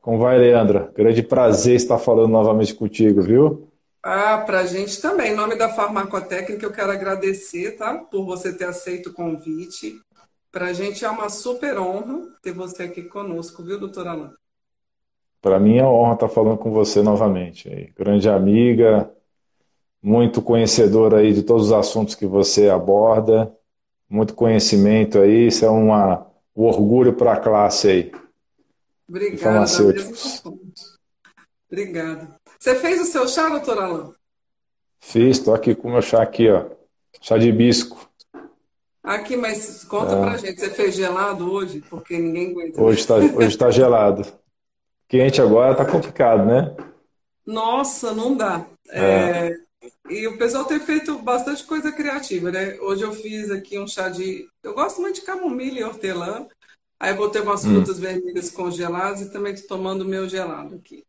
Como vai, Leandra? Grande prazer estar falando novamente contigo, viu? Ah, para a gente também. Em nome da Farmacotécnica, eu quero agradecer, tá? Por você ter aceito o convite. Para a gente é uma super honra ter você aqui conosco, viu, doutora Alain? Para mim é uma honra estar falando com você novamente. Grande amiga, muito conhecedora aí de todos os assuntos que você aborda, muito conhecimento aí, isso é uma, um orgulho para a classe aí. Obrigada. Obrigada. Você fez o seu chá, doutor Alain? Fiz, estou aqui com o meu chá aqui, ó. Chá de hibisco. Aqui, mas conta é. pra gente, você fez gelado hoje? Porque ninguém aguenta. Hoje está hoje tá gelado. Quente agora tá complicado, né? Nossa, não dá. É. É... E o pessoal tem feito bastante coisa criativa, né? Hoje eu fiz aqui um chá de. Eu gosto muito de camomila e hortelã. Aí botei umas hum. frutas vermelhas congeladas e também estou tomando o meu gelado aqui.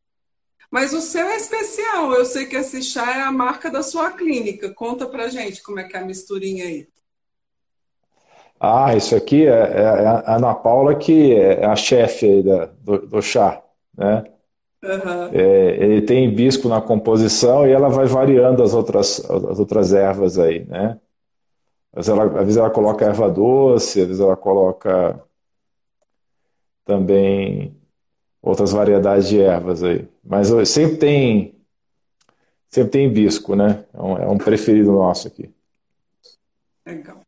Mas o seu é especial. Eu sei que esse chá é a marca da sua clínica. Conta pra gente como é que é a misturinha aí. Ah, isso aqui é, é, é a Ana Paula que é a chefe da, do, do, chá, né? Uhum. É, ele tem hibisco na composição e ela vai variando as outras, as outras ervas aí, né? Às vezes, ela, às vezes ela coloca erva doce, às vezes ela coloca também outras variedades de ervas aí. Mas sempre tem sempre tem hibisco, né? É um, é um preferido nosso aqui. Legal.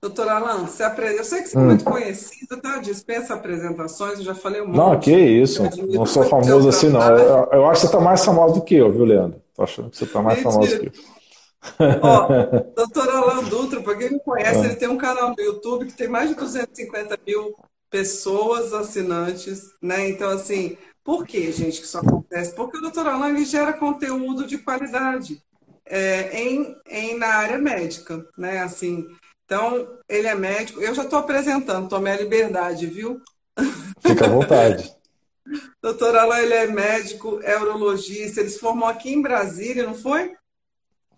Doutor Alan, você apre... eu sei que você é muito hum. conhecido, tá? Dispensa apresentações, eu já falei um monte. Não, que isso. Não sou famoso assim, não. Eu, eu, acho que você está mais famoso do que eu, viu, Leandro? Tô achando que você está mais Mentira. famoso que eu. Ó, doutor Alan Dutra, para quem não conhece, ah. ele tem um canal no YouTube que tem mais de 250 mil pessoas assinantes, né? Então, assim, por que, gente, que isso acontece? Porque o doutor Alan ele gera conteúdo de qualidade é, em, em, na área médica, né? Assim, então, ele é médico. Eu já estou apresentando, tomei a liberdade, viu? Fica à vontade. Doutor Alain, ele é médico, é urologista. Eles formou aqui em Brasília, não foi?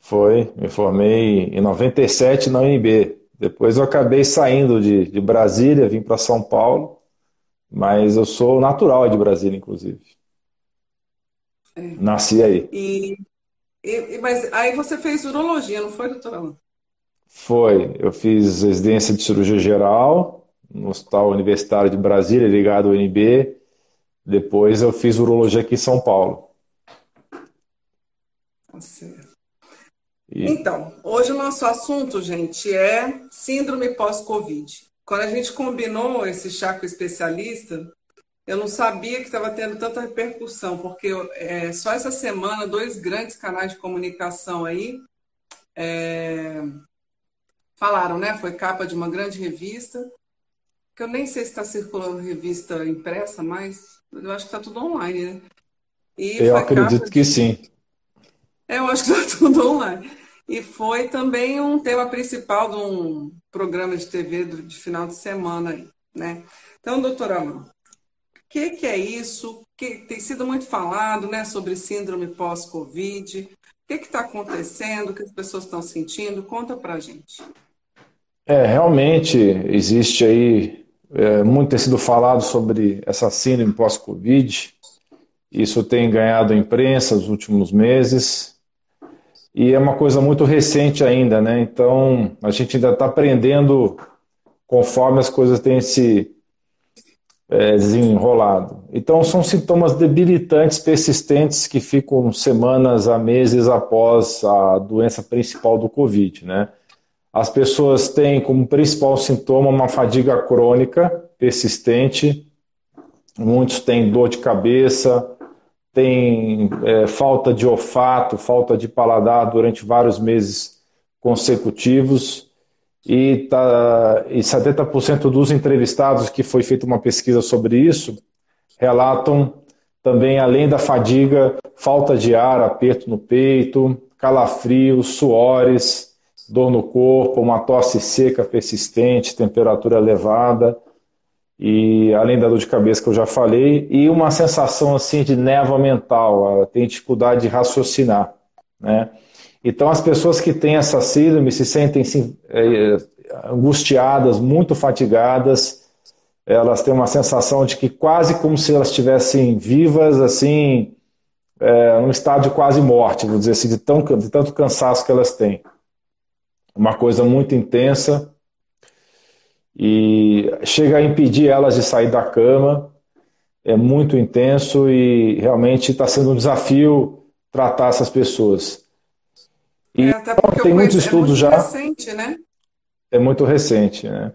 Foi. Me formei em 97 na UNB. Depois eu acabei saindo de, de Brasília, vim para São Paulo. Mas eu sou natural de Brasília, inclusive. É. Nasci aí. E, e, mas aí você fez urologia, não foi, doutor? Foi. Eu fiz residência de cirurgia geral no Hospital Universitário de Brasília, ligado ao UNB. Depois eu fiz urologia aqui em São Paulo. Tá certo. E... Então, hoje o nosso assunto, gente, é síndrome pós-Covid. Quando a gente combinou esse chá com o especialista, eu não sabia que estava tendo tanta repercussão, porque é, só essa semana dois grandes canais de comunicação aí é, falaram, né? Foi capa de uma grande revista, que eu nem sei se está circulando revista impressa, mas eu acho que está tudo online, né? E eu acredito de... que sim. É, eu acho que está tudo online. E foi também um tema principal de um programa de TV de final de semana aí, né? Então, doutora Amor, o que, que é isso? Que tem sido muito falado, né, sobre síndrome pós-Covid. O que está acontecendo? O que as pessoas estão sentindo? Conta para gente. É, realmente existe aí, é, muito tem sido falado sobre essa síndrome pós-Covid. Isso tem ganhado imprensa nos últimos meses. E é uma coisa muito recente ainda, né? Então, a gente ainda está aprendendo conforme as coisas têm se é, desenrolado. Então, são sintomas debilitantes, persistentes, que ficam semanas a meses após a doença principal do Covid, né? As pessoas têm como principal sintoma uma fadiga crônica persistente, muitos têm dor de cabeça, têm é, falta de olfato, falta de paladar durante vários meses consecutivos. E, tá, e 70% dos entrevistados que foi feita uma pesquisa sobre isso relatam também, além da fadiga, falta de ar, aperto no peito, calafrios, suores, dor no corpo, uma tosse seca persistente, temperatura elevada e além da dor de cabeça que eu já falei e uma sensação assim de névoa mental, tem dificuldade de raciocinar, né? Então as pessoas que têm essa síndrome se sentem assim, angustiadas, muito fatigadas, elas têm uma sensação de que quase como se elas estivessem vivas, assim, é, num estado de quase morte, vou dizer assim, de, tão, de tanto cansaço que elas têm. Uma coisa muito intensa e chega a impedir elas de sair da cama. É muito intenso e realmente está sendo um desafio tratar essas pessoas. E é, até porque tem muitos estudos é muito já. recente, né? É muito recente, né?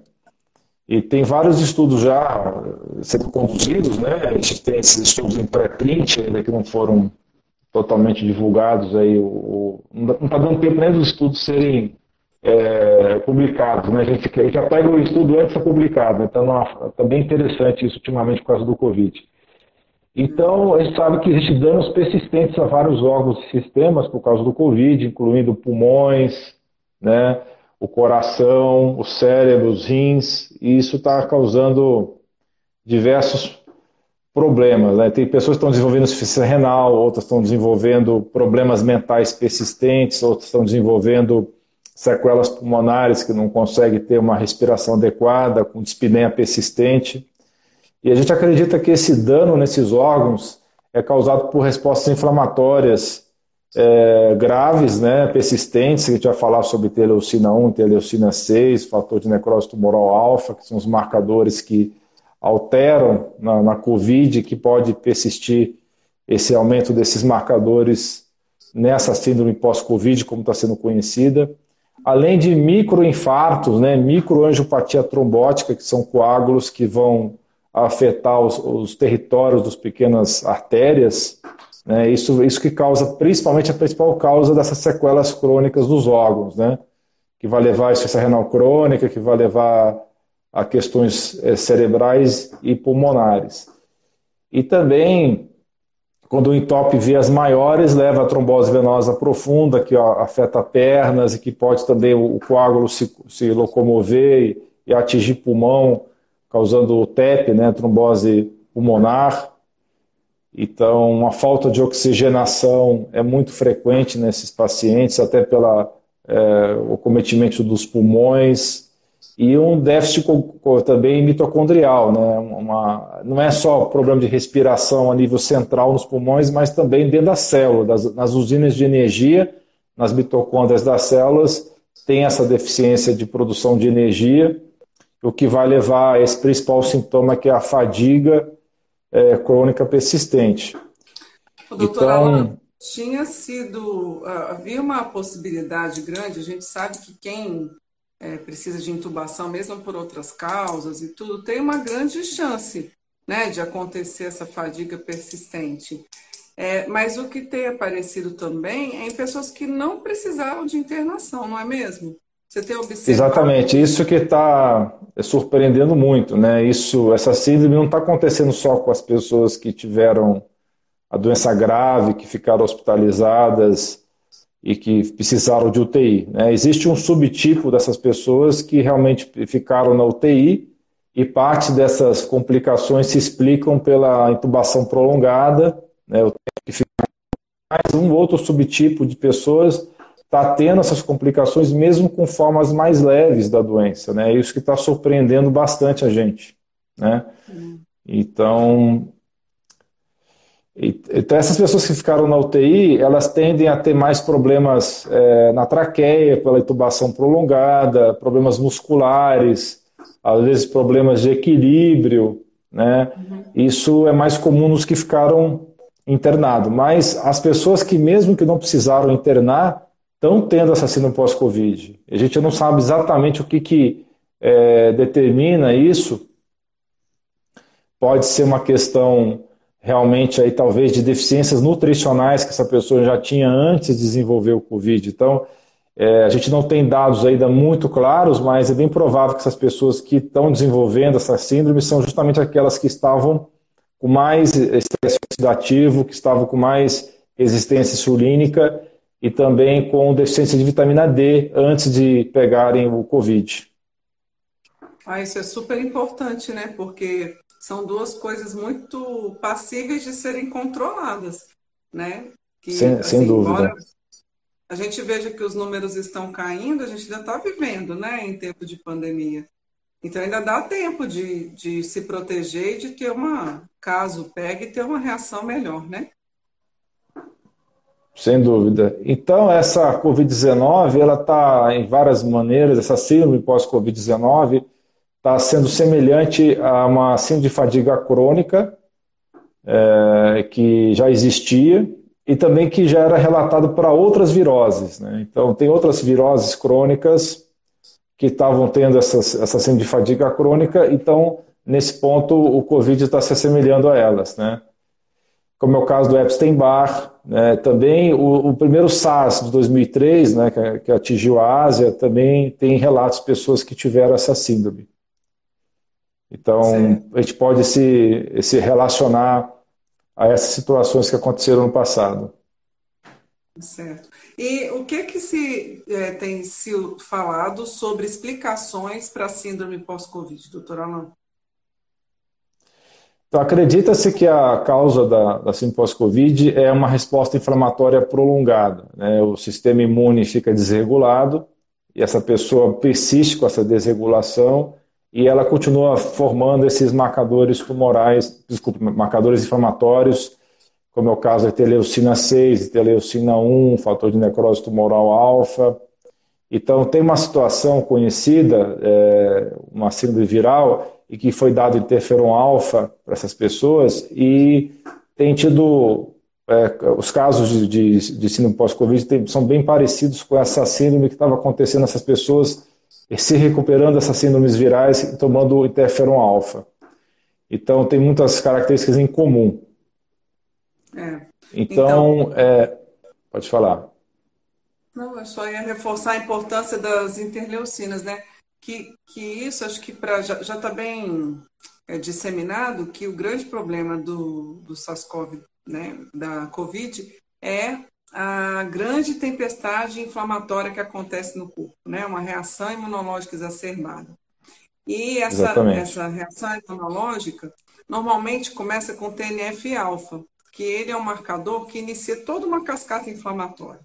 E tem vários estudos já sendo conduzidos, né? A gente tem esses estudos em pré-print ainda que não foram totalmente divulgados aí. O, não está dando tempo nem dos estudos serem é, publicados, né? A gente, gente já pega o estudo antes de ser publicado, então está bem interessante isso ultimamente por causa do Covid. Então, a gente sabe que existem danos persistentes a vários órgãos e sistemas por causa do Covid, incluindo pulmões, né? o coração, o cérebro, os rins, e isso está causando diversos problemas. Né? Tem pessoas que estão desenvolvendo insuficiência renal, outras estão desenvolvendo problemas mentais persistentes, outras estão desenvolvendo sequelas pulmonares que não conseguem ter uma respiração adequada, com dispneia persistente. E a gente acredita que esse dano nesses órgãos é causado por respostas inflamatórias é, graves, né, persistentes, que a gente vai falar sobre teleucina 1, teleucina 6, fator de necrose tumoral alfa, que são os marcadores que alteram na, na COVID, que pode persistir esse aumento desses marcadores nessa síndrome pós-Covid, como está sendo conhecida, além de microinfartos, né, microangiopatia trombótica, que são coágulos que vão afetar os, os territórios das pequenas artérias, né? Isso, isso que causa, principalmente, a principal causa dessas sequelas crônicas dos órgãos, né? que vai levar a insuficiência renal crônica, que vai levar a questões é, cerebrais e pulmonares. E também, quando o entope vias maiores, leva a trombose venosa profunda, que ó, afeta pernas e que pode também o, coágulo se, se locomover e, e, atingir pulmão, causando o TEP, né, trombose pulmonar. Então, uma falta de oxigenação é muito frequente nesses pacientes, até pelo é, cometimento dos pulmões, e um déficit também mitocondrial. Né? Uma, não é só problema de respiração a nível central nos pulmões, mas também dentro da célula, das, nas usinas de energia, nas mitocôndrias das células, tem essa deficiência de produção de energia, o que vai levar a esse principal sintoma que é a fadiga é, crônica persistente. doutora então, tinha sido. Ah, havia uma possibilidade grande, a gente sabe que quem é, precisa de intubação, mesmo por outras causas e tudo, tem uma grande chance né, de acontecer essa fadiga persistente. É, mas o que tem aparecido também é em pessoas que não precisaram de internação, não é mesmo? Você tem observado? Exatamente, isso que está surpreendendo muito, né? Isso, essa síndrome não está acontecendo só com as pessoas que tiveram a doença grave, que ficaram hospitalizadas e que precisaram de UTI. Né? Existe um subtipo dessas pessoas que realmente ficaram na UTI e parte dessas complicações se explicam pela intubação prolongada, né? O tempo que fica mais um outro subtipo de pessoas está tendo essas complicações mesmo com formas mais leves da doença, né? É isso que está surpreendendo bastante a gente, né? Então, então essas pessoas que ficaram na UTI, elas tendem a ter mais problemas é, na traqueia pela intubação prolongada, problemas musculares, às vezes problemas de equilíbrio, né? Uhum. Isso é mais comum nos que ficaram internados. Mas as pessoas que mesmo que não precisaram internar, estão tendo assassino pós-Covid. A gente não sabe exatamente o que, que é, determina isso. Pode ser uma questão realmente aí talvez de deficiências nutricionais que essa pessoa já tinha antes de desenvolver o Covid. Então, é, a gente não tem dados ainda muito claros, mas é bem provável que essas pessoas que estão desenvolvendo essa síndrome são justamente aquelas que estavam com mais estresse oxidativo, que estavam com mais resistência insulínica e também com deficiência de vitamina D antes de pegarem o Covid. Ah, isso é super importante, né? Porque são duas coisas muito passíveis de serem controladas, né? Que, sem, assim, sem dúvida. A gente veja que os números estão caindo, a gente ainda está vivendo, né, em tempo de pandemia. Então ainda dá tempo de, de se proteger e de ter uma, caso pegue, ter uma reação melhor, né? Sem dúvida. Então, essa Covid-19, ela está em várias maneiras, essa síndrome pós-Covid-19 está sendo semelhante a uma síndrome de fadiga crônica, é, que já existia, e também que já era relatado para outras viroses. Né? Então, tem outras viroses crônicas que estavam tendo essas, essa síndrome de fadiga crônica, então, nesse ponto, o Covid está se assemelhando a elas. Né? como é o caso do Epstein-Barr, né, também o, o, primeiro SARS de 2003, né, que, que, atingiu a Ásia, também tem relatos de pessoas que tiveram essa síndrome. Então, Sim. a gente pode se, se relacionar a essas situações que aconteceram no passado. Certo. E o que que se é, tem sido falado sobre explicações para a síndrome pós-Covid, doutor Alain? Então, acredita-se que a causa da, da síndrome pós-Covid é uma resposta inflamatória prolongada. Né? O sistema imune fica desregulado e essa pessoa persiste com essa desregulação e ela continua formando esses marcadores tumorais, desculpa, marcadores inflamatórios, como é o caso da teleucina 6, teleucina 1, fator de necrose tumoral alfa. Então, tem uma situação conhecida, é, uma síndrome viral, e que foi dado interferon alfa para essas pessoas e tem tido é, os casos de, de, de síndrome pós-Covid são bem parecidos com essa síndrome que estava acontecendo nessas pessoas se recuperando dessas síndromes virais tomando interferon alfa. Então tem muitas características em comum. É. Então, então é, pode falar. Não, eu só ia reforçar a importância das interleucinas, né? que, que isso acho que pra, já está bem é, disseminado que o grande problema do, do SARS-CoV, né, da Covid, é a grande tempestade inflamatória que acontece no corpo, né, uma reação imunológica exacerbada. E essa, essa reação imunológica normalmente começa com TNF-alfa, que ele é um marcador que inicia toda uma cascata inflamatória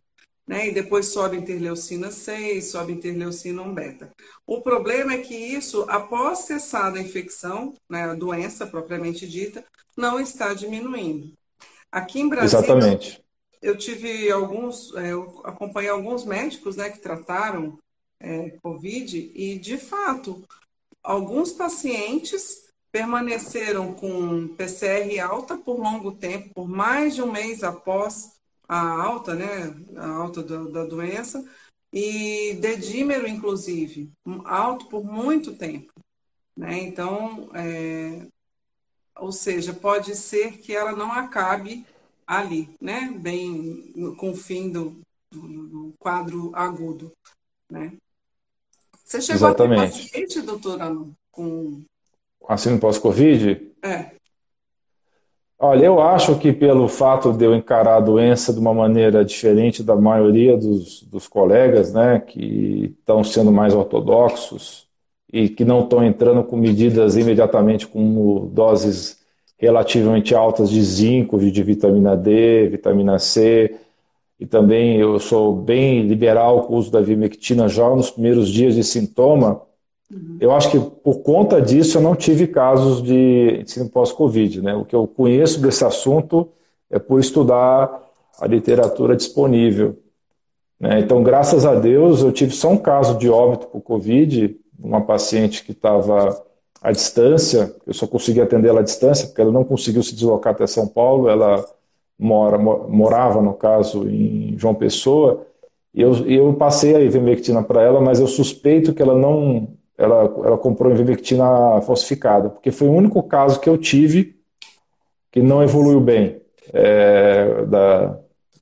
né? E depois sobe interleucina 6, sobe interleucina 1 beta. O problema é que isso, após cessada a infecção, né, a doença propriamente dita, não está diminuindo. Aqui em Brasília, Exatamente. Eu tive alguns, é, eu acompanhei alguns médicos, né, que trataram é, Covid e, de fato, alguns pacientes permaneceram com PCR alta por longo tempo, por mais de um mês após a alta, né, a alta da, da doença, e dedímero, inclusive, alto por muito tempo. Né? Então, é, ou seja, pode ser que ela não acabe ali, né? bem com o fim do, do, do quadro agudo. Né? Você chegou Exatamente. a ter paciente, doutora, com... Assino pós-Covid? É. Olha, eu acho que pelo fato de eu encarar a doença de uma maneira diferente da maioria dos, dos colegas, né, que estão sendo mais ortodoxos e que não estão entrando com medidas imediatamente como doses relativamente altas de zinco, de vitamina D, vitamina C, e também eu sou bem liberal com o uso da vimectina já nos primeiros dias de sintoma, Uhum. Eu acho que por conta disso eu não tive casos de ensino pós-Covid. Né? O que eu conheço desse assunto é por estudar a literatura disponível. Né? Então, graças a Deus, eu tive só um caso de óbito por Covid, uma paciente que estava à distância, eu só consegui atender ela à distância, porque ela não conseguiu se deslocar até São Paulo, ela mora, morava, no caso, em João Pessoa, e eu, eu passei a ivermectina para ela, mas eu suspeito que ela não ela, ela comprou Invictina falsificada, porque foi o único caso que eu tive que não evoluiu bem, é, da,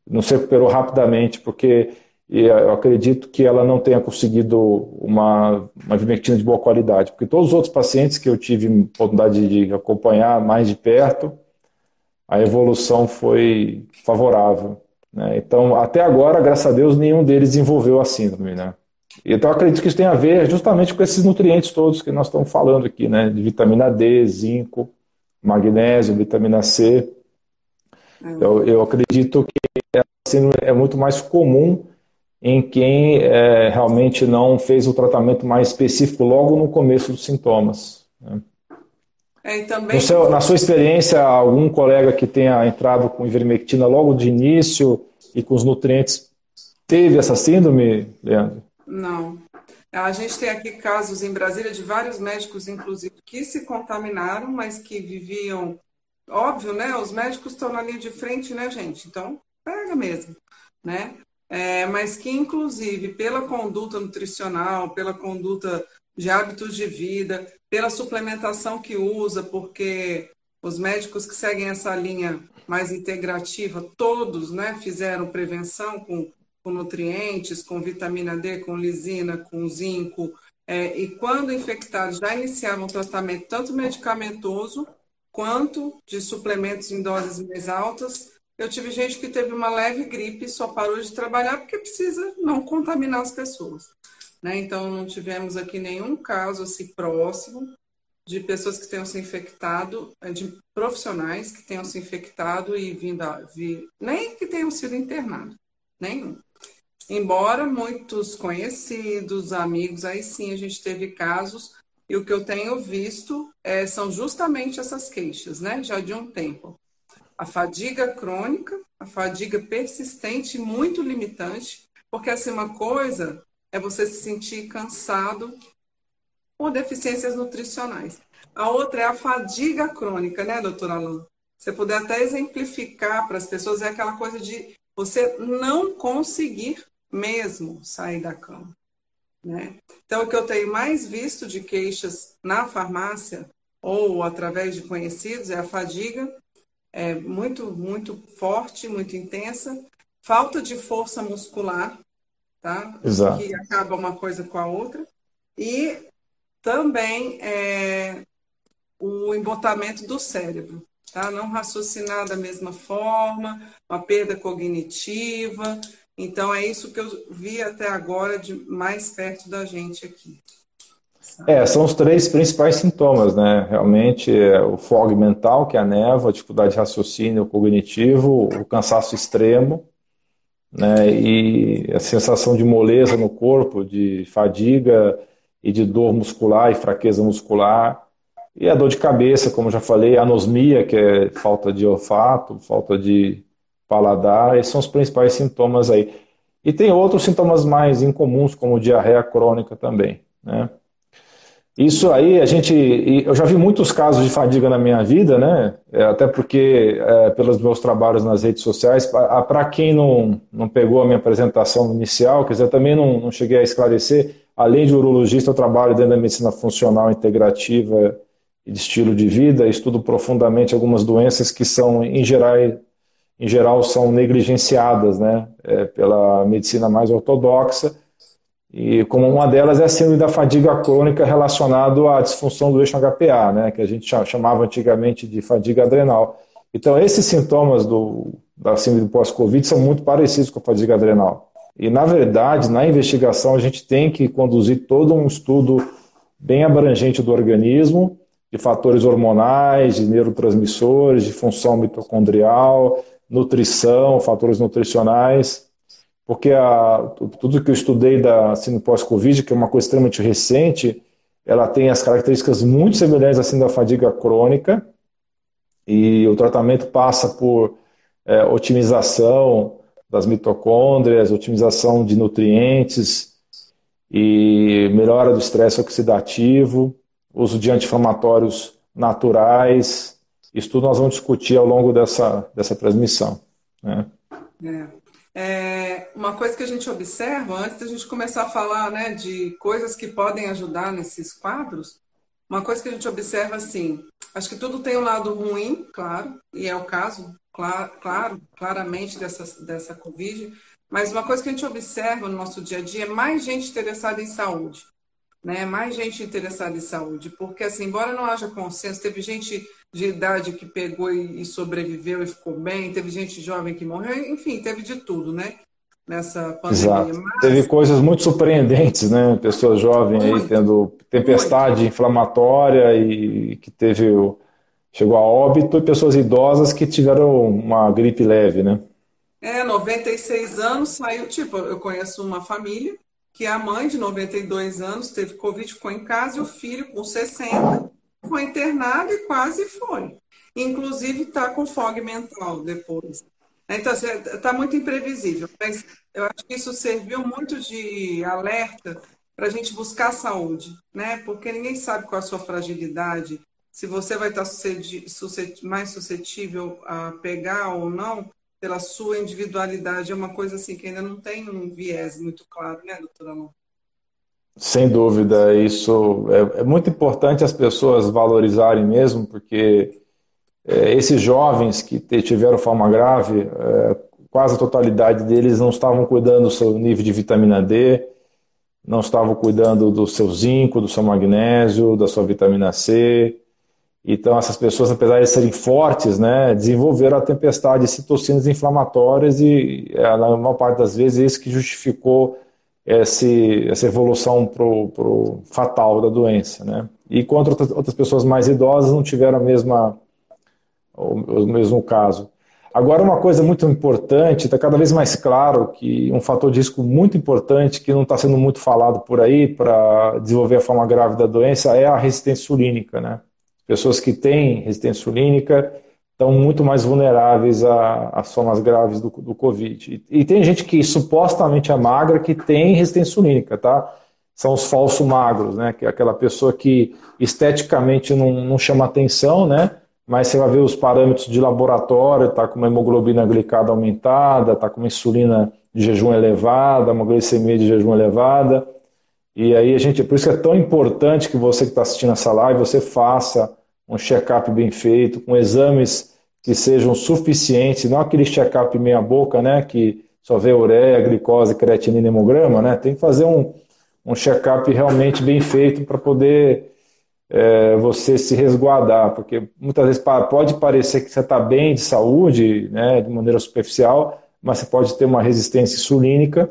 não se recuperou rapidamente, porque eu acredito que ela não tenha conseguido uma, uma ivermectina de boa qualidade, porque todos os outros pacientes que eu tive oportunidade de acompanhar mais de perto, a evolução foi favorável. Né? Então, até agora, graças a Deus, nenhum deles desenvolveu a síndrome. Né? Então, acredito que isso tem a ver justamente com esses nutrientes todos que nós estamos falando aqui, né? De vitamina D, zinco, magnésio, vitamina C. Eu, eu acredito que assim, é muito mais comum em quem é, realmente não fez o tratamento mais específico logo no começo dos sintomas. Né? É, também... Seu, na sua experiência, algum colega que tenha entrado com ivermectina logo de início e com os nutrientes teve essa síndrome, Leandro? Não. A gente tem aqui casos em Brasília de vários médicos, inclusive, que se contaminaram, mas que viviam. Óbvio, né? Os médicos estão na linha de frente, né, gente? Então, pega mesmo, né? É, mas que, inclusive, pela conduta nutricional, pela conduta de hábitos de vida, pela suplementação que usa, porque os médicos que seguem essa linha mais integrativa, todos né, fizeram prevenção com, com nutrientes, com vitamina D, com lisina, com zinco, é, e quando infectados já iniciavam tratamento tanto medicamentoso quanto de suplementos em doses mais altas, eu tive gente que teve uma leve gripe e só parou de trabalhar porque precisa não contaminar as pessoas. Né? Então, não tivemos aqui nenhum caso assim próximo de pessoas que tenham se infectado, eh, de profissionais que tenham se infectado e vindo a vir, nem que tenham sido internados, nenhum. Embora muitos conhecidos, amigos, aí sim a gente teve casos, e o que eu tenho visto é, são justamente essas queixas, né? Já de um tempo. A fadiga crônica, a fadiga persistente, muito limitante, porque assim, uma coisa é você se sentir cansado por deficiências nutricionais. A outra é a fadiga crônica, né, doutora Alain? Você puder até exemplificar para as pessoas, é aquela coisa de você não conseguir mesmo sair da cama. Né? Então, o que eu tenho mais visto de queixas na farmácia ou através de conhecidos é a fadiga, é muito, muito forte, muito intensa, falta de força muscular, tá? Exato. Que acaba uma coisa com a outra. E também é, o embotamento do cérebro, tá? Não raciocinar da mesma forma, uma perda cognitiva. Então, é isso que eu vi até agora de mais perto da gente aqui. É, são os três principais sintomas, né? Realmente, é o fog mental, que é a névoa, a dificuldade de raciocínio cognitivo, o cansaço extremo né? E a sensação de moleza no corpo, de fadiga e de dor muscular e fraqueza muscular. E a dor de cabeça, como já falei, anosmia, que é falta de olfato, falta de paladar, esses são os principais sintomas aí. E tem outros sintomas mais incomuns, como diarreia crônica também, né? Isso aí, a gente. Eu já vi muitos casos de fadiga na minha vida, né? É, até porque, é, pelos meus trabalhos nas redes sociais, para quem não, não pegou a minha apresentação inicial, quer dizer, também não, não cheguei a esclarecer, além de urologista, eu trabalho dentro da medicina funcional integrativa e de estilo de vida, estudo profundamente algumas doenças que são, em geral, em geral são negligenciadas né? É, pela medicina mais ortodoxa e como uma delas é a síndrome da fadiga crônica relacionado à disfunção do eixo HPA, né, que a gente chamava antigamente de fadiga adrenal. Então, esses sintomas do, da síndrome pós-Covid são muito parecidos com a fadiga adrenal. E, na verdade, na investigação, a gente tem que conduzir todo um estudo bem abrangente do organismo, de fatores hormonais, de neurotransmissores, de função mitocondrial, nutrição, fatores nutricionais, porque a, tudo que eu estudei da síndrome pós-Covid, que é uma coisa extremamente recente, ela tem as características muito semelhantes à síndrome da fadiga crônica, e o tratamento passa por é, otimização das mitocôndrias, otimização de nutrientes e melhora do estresse oxidativo, uso de anti-inflamatórios naturais. Isso tudo nós vamos discutir ao longo dessa, dessa transmissão. Né? É. É, uma coisa que a gente observa, antes da gente começar a falar né, de coisas que podem ajudar nesses quadros, uma coisa que a gente observa assim, acho que tudo tem um lado ruim, claro, e é o caso, claro, claro claramente dessa, dessa Covid, mas uma coisa que a gente observa no nosso dia a dia é mais gente interessada em saúde né? Mais gente interessada em saúde, porque assim, embora não haja consenso, teve gente de idade que pegou e, sobreviveu e ficou bem, teve gente jovem que morreu, enfim, teve de tudo, né? Nessa pandemia. Exato. Mas... Teve coisas muito surpreendentes, né? Pessoas jovens muito, aí tendo tempestade muito. inflamatória e que teve chegou a óbito e pessoas idosas que tiveram uma gripe leve, né? É, 96 anos, saiu, tipo, eu conheço uma família que a mãe de 92 anos teve Covid, ficou em casa, e o filho com 60 foi internado e quase foi. Inclusive está com fog mental depois. Então, está assim, muito imprevisível. Mas eu acho que isso serviu muito de alerta para a gente buscar saúde, né? Porque ninguém sabe qual a sua fragilidade, se você vai estar mais suscetível a pegar ou não pela sua individualidade. É uma coisa assim que ainda não tem um viés muito claro, né, doutora Amor? Sem dúvida, isso é, é, muito importante as pessoas valorizarem mesmo, porque é, esses jovens que tiveram forma grave, é, quase a totalidade deles não estavam cuidando do seu nível de vitamina D, não estavam cuidando do seu zinco, do seu magnésio, da sua vitamina C. Então, essas pessoas, apesar de serem fortes, né, desenvolveram a tempestade de citocinas inflamatórias e, na maior parte das vezes, é isso que justificou esse, essa evolução pro, pro fatal da doença, né? E outras, outras pessoas mais idosas não tiveram a mesma o, o mesmo caso. Agora, uma coisa muito importante, está cada vez mais claro que um fator de risco muito importante, que não está sendo muito falado por aí para desenvolver a forma grave da doença, é a resistência insulínica. Né? Pessoas que têm resistência insulínica estão muito mais vulneráveis às formas graves do, do Covid. E, e, tem gente que supostamente é magra que tem resistência insulínica, tá? São os falsos magros, né? Que é aquela pessoa que esteticamente não, não chama atenção, né? Mas você vai ver os parâmetros de laboratório, está com uma hemoglobina glicada aumentada, está com uma insulina de jejum elevada, uma glicemia de jejum elevada. E aí a gente, por isso que é tão importante que você que está assistindo essa live, você faça um check-up bem feito, com exames que sejam suficientes, não aquele check-up meia boca, né, que só vê ureia, glicose, creatinina, hemograma, né, tem que fazer um, um check-up realmente bem feito para poder é, você se resguardar, porque muitas vezes pode parecer que você está bem de saúde, né, de maneira superficial, mas você pode ter uma resistência insulínica,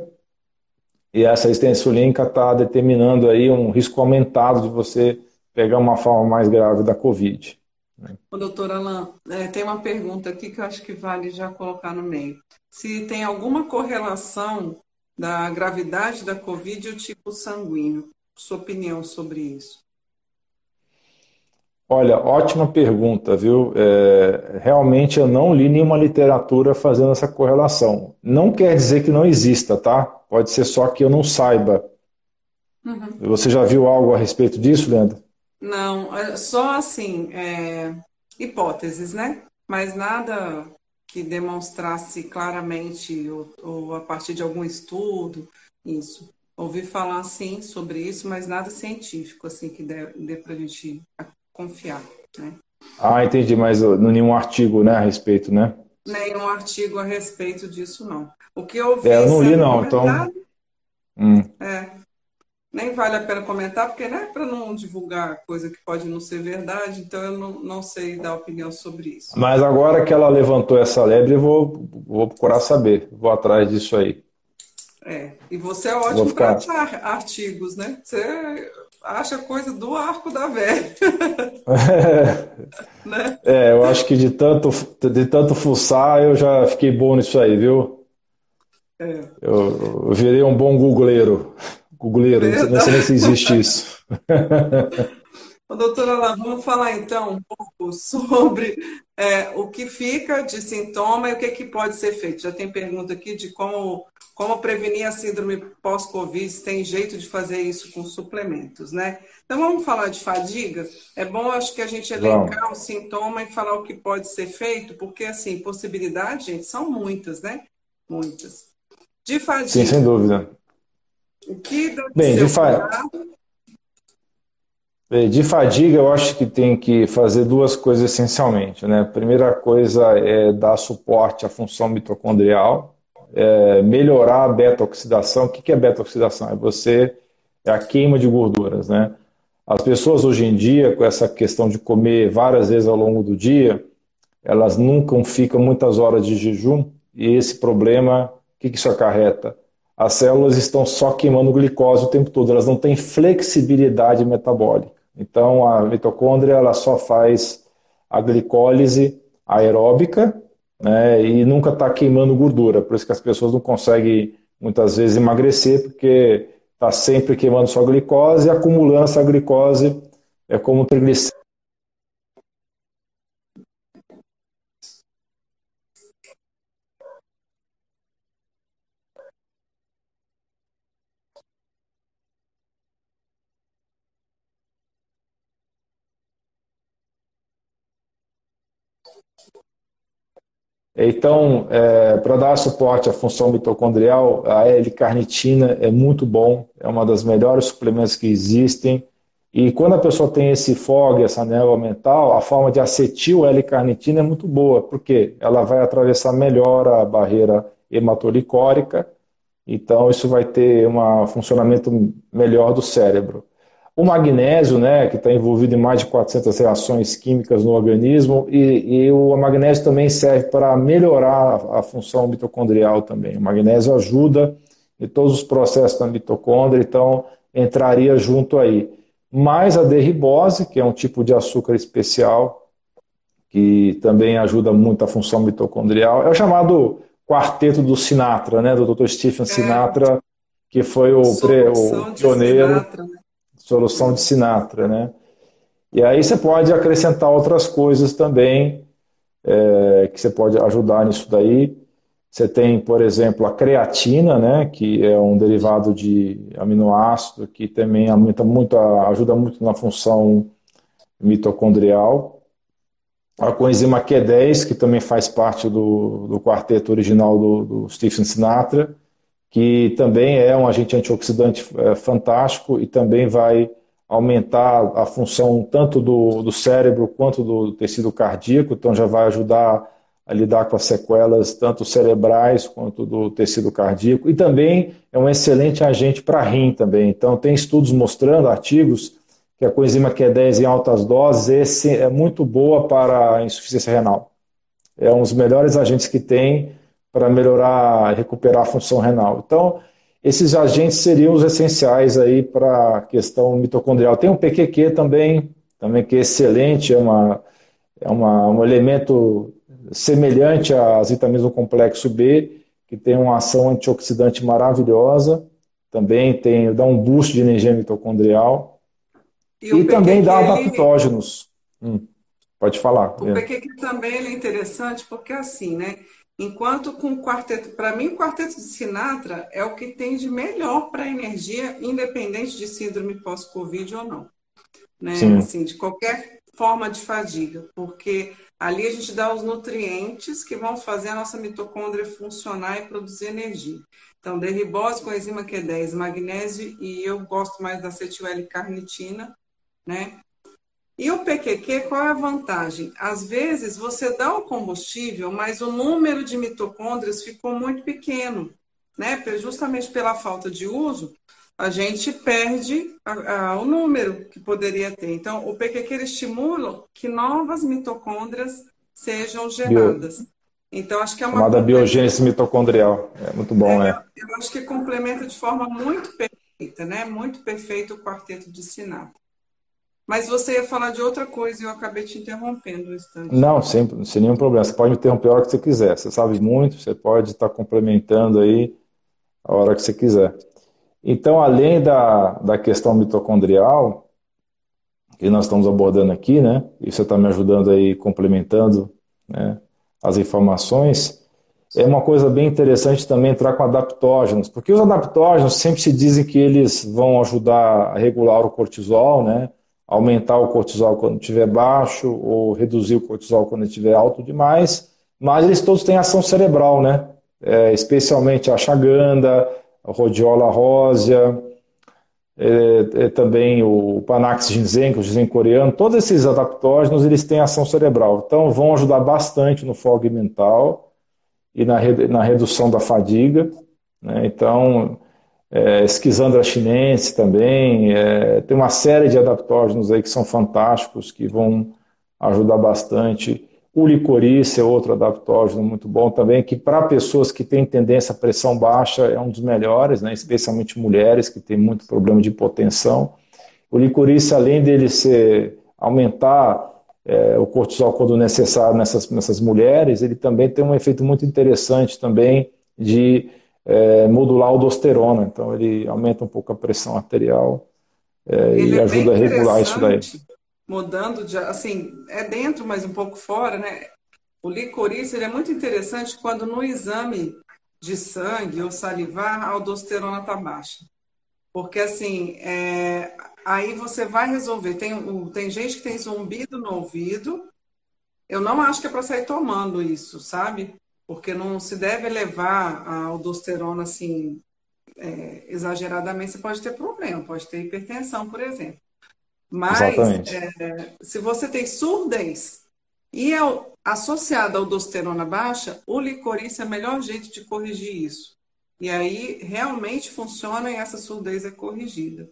e essa resistência insulínica está determinando aí um risco aumentado de você pegar uma forma mais grave da Covid. Né? doutor Alain, é, tem uma pergunta aqui que eu acho que vale já colocar no meio. Se tem alguma correlação da gravidade da Covid e o tipo sanguíneo? Sua opinião sobre isso? Olha, ótima pergunta, viu? É, realmente eu não li nenhuma literatura fazendo essa correlação. Não quer dizer que não exista, tá? Pode ser só que eu não saiba. Uhum. Você já viu algo a respeito disso, Leandro? Não, é só assim, é, hipóteses, né? Mas nada que demonstrasse claramente ou, ou, a partir de algum estudo isso. Ouvi falar sim sobre isso, mas nada científico assim que dê, dê para a gente confiar, né? Ah, entendi, mas nenhum artigo, né, a respeito, né? Nenhum artigo a respeito disso, não. O que eu vi. É, eu não li, não, então. Hum. É, nem vale a pena comentar, porque né, para não divulgar coisa que pode não ser verdade, então eu não, não sei dar opinião sobre isso. Mas agora que ela levantou essa lebre, eu vou, vou procurar saber, vou atrás disso aí. É, e você é ótimo ficar... para artigos, né? Você acha coisa do arco da velha. É, né? é, eu acho que de tanto, de tanto fuçar, eu já fiquei bom nisso aí, viu? É. Eu, eu virei um bom googleiro. Googleiro, não sei nem se existe isso. doutora Alain, vamos falar então um pouco sobre é, o que fica de sintoma e o que, que pode ser feito. Já tem pergunta aqui de como, como prevenir a síndrome pós-Covid, tem jeito de fazer isso com suplementos, né? Então vamos falar de fadiga. É bom, acho que a gente elencar o sintoma e falar o que pode ser feito, porque assim, possibilidades, gente, são muitas, né? Muitas. De fadiga. Sim, sem dúvida. O que deve Bem, de, fa... de fadiga, eu acho que tem que fazer duas coisas essencialmente. Né? A primeira coisa é dar suporte à função mitocondrial, é melhorar a beta-oxidação. O que é beta-oxidação? É você é a queima de gorduras. Né? As pessoas hoje em dia, com essa questão de comer várias vezes ao longo do dia, elas nunca ficam muitas horas de jejum, e esse problema, o que isso acarreta? as células estão só queimando glicose o tempo todo, elas não têm flexibilidade metabólica. Então a mitocôndria ela só faz a glicólise aeróbica né, e nunca está queimando gordura. Por isso que as pessoas não conseguem muitas vezes emagrecer, porque está sempre queimando sua glicose e acumulando essa glicose é como triglicéridos Então, é, para dar suporte à função mitocondrial, a L-carnitina é muito bom, é uma das melhores suplementos que existem. E quando a pessoa tem esse fog, essa névoa mental, a forma de acetil L-carnitina é muito boa, porque ela vai atravessar melhor a barreira hematolicórica, então isso vai ter um funcionamento melhor do cérebro. O magnésio, né, que está envolvido em mais de 400 reações químicas no organismo, e, e o magnésio também serve para melhorar a, a, função mitocondrial também. O magnésio ajuda em todos os processos da mitocôndria, então entraria junto aí. Mais a derribose, que é um tipo de açúcar especial, que também ajuda muito a função mitocondrial. É o chamado quarteto do Sinatra, né, do Dr. Stephen é. Sinatra, que foi o, pre, o pioneiro. Sinatra, né? Solução de Sinatra, né? E aí você pode acrescentar outras coisas também é, que você pode ajudar nisso daí. Você tem, por exemplo, a creatina, né, que é um derivado de aminoácido que também aumenta muito, ajuda muito na função mitocondrial. A coenzima Q10, que também faz parte do, do quarteto original do, do Stephen Sinatra que também é um agente antioxidante é, fantástico e também vai aumentar a função tanto do, do cérebro quanto do tecido cardíaco, então já vai ajudar a lidar com as sequelas tanto cerebrais quanto do tecido cardíaco e também é um excelente agente para rim também. Então tem estudos mostrando, artigos, que a coenzima Q10 em altas doses é muito boa para a insuficiência renal. É um dos melhores agentes que tem para melhorar, recuperar a função renal. Então, esses agentes seriam os essenciais aí para a questão mitocondrial. Tem o PQQ também, também que é excelente, é, uma, é uma, um elemento semelhante às vitaminas do complexo B, que tem uma ação antioxidante maravilhosa, também tem, dá um boost de energia mitocondrial e, e também dá adaptógenos. Ele... Hum, pode falar. O PQQ também é interessante porque assim, né? Enquanto com o quarteto, para mim, o quarteto de Sinatra é o que tem de melhor para a energia, independente de síndrome pós-Covid ou não. Né? Assim, de qualquer forma de fadiga, porque ali a gente dá os nutrientes que vão fazer a nossa mitocôndria funcionar e produzir energia. Então, derribose com enzima Q10, magnésio e eu gosto mais da acetil L-carnitina, né? E o PQQ, qual é a vantagem? Às vezes você dá o combustível, mas o número de mitocôndrias ficou muito pequeno, né? Justamente pela falta de uso, a gente perde a, a, o número que poderia ter. Então, o PQQ estimula que novas mitocôndrias sejam geradas. Bio... Então, acho que é uma. Chamada biogênese mitocondrial. É muito bom, é, é. Eu acho que complementa de forma muito perfeita, né? Muito perfeito o quarteto de Sinatra. Mas você ia falar de outra coisa e eu acabei te interrompendo um instante. Não, sem, sem nenhum problema. Você pode me interromper a hora que você quiser. Você sabe muito, você pode estar complementando aí a hora que você quiser. Então, além da, da questão mitocondrial, que nós estamos abordando aqui, né? E você está me ajudando aí, complementando né, as informações. É uma coisa bem interessante também entrar com adaptógenos, porque os adaptógenos sempre se dizem que eles vão ajudar a regular o cortisol, né? Aumentar o cortisol quando estiver baixo ou reduzir o cortisol quando estiver alto demais, mas eles todos têm ação cerebral, né? É, especialmente a chaganda, a rhodiola rósea, é, é, também o Panax ginseng, o ginseng coreano, todos esses adaptógenos eles têm ação cerebral, então vão ajudar bastante no fog mental e na, na redução da fadiga. Né? Então, é, esquizandra chinense também, é, tem uma série de adaptógenos aí que são fantásticos, que vão ajudar bastante. O licorice é outro adaptógeno muito bom também, que para pessoas que têm tendência à pressão baixa é um dos melhores, né, especialmente mulheres que têm muito problema de hipotensão. O licorice, além dele ser, aumentar é, o cortisol quando necessário nessas, nessas mulheres, ele também tem um efeito muito interessante também de é, modular a aldosterona. Então ele aumenta um pouco a pressão arterial é, e é ajuda a regular isso daí. Mudando de, assim, é dentro, mas um pouco fora, né? O licorice ele é muito interessante quando no exame de sangue ou salivar a aldosterona está baixa. Porque assim, é, aí você vai resolver. Tem, tem gente que tem zumbido no ouvido. Eu não acho que é para sair tomando isso, sabe? Porque não se deve levar a aldosterona assim é, exageradamente. Você pode ter problema, pode ter hipertensão, por exemplo. Mas é, se você tem surdez e é associado à aldosterona baixa, o licorice é o melhor jeito de corrigir isso. E aí realmente funciona e essa surdez é corrigida.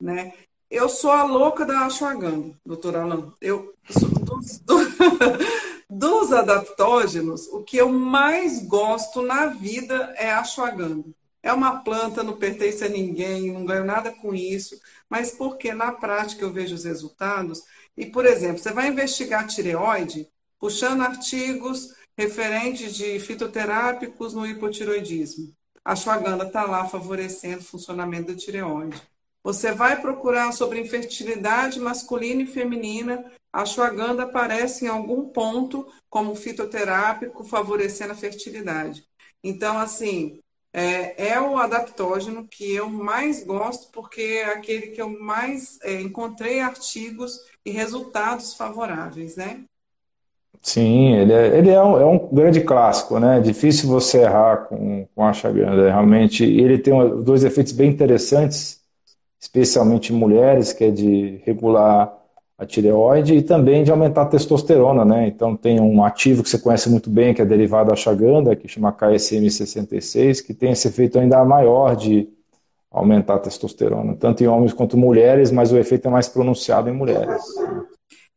Né? Eu sou a louca da ashwagandha, doutor Alan. Eu, dos, dos adaptógenos, o que eu mais gosto na vida é a ashwagandha. É uma planta, não pertence a ninguém, não ganho nada com isso, mas porque na prática eu vejo os resultados. E, por exemplo, você vai investigar tireoide, puxando artigos referentes de fitoterápicos no hipotiroidismo. A ashwagandha está lá favorecendo o funcionamento da tireoide. Você vai procurar sobre infertilidade masculina e feminina, a ashwagandha aparece em algum ponto como fitoterápico favorecendo a fertilidade. Então, assim, é, é, o adaptógeno que eu mais gosto, porque é aquele que eu mais é, encontrei artigos e resultados favoráveis, né? Sim, ele é, ele é, um, é um grande clássico, né? É difícil você errar com, com a Ashwagandha. Realmente, ele tem dois efeitos bem interessantes, especialmente em mulheres, que é de regular a tireoide e também de aumentar a testosterona, né? Então tem um ativo que você conhece muito bem, que é derivado da Ashwagandha, que chama KSM66, que tem esse efeito ainda maior de aumentar a testosterona, tanto em homens quanto mulheres, mas o efeito é mais pronunciado em mulheres.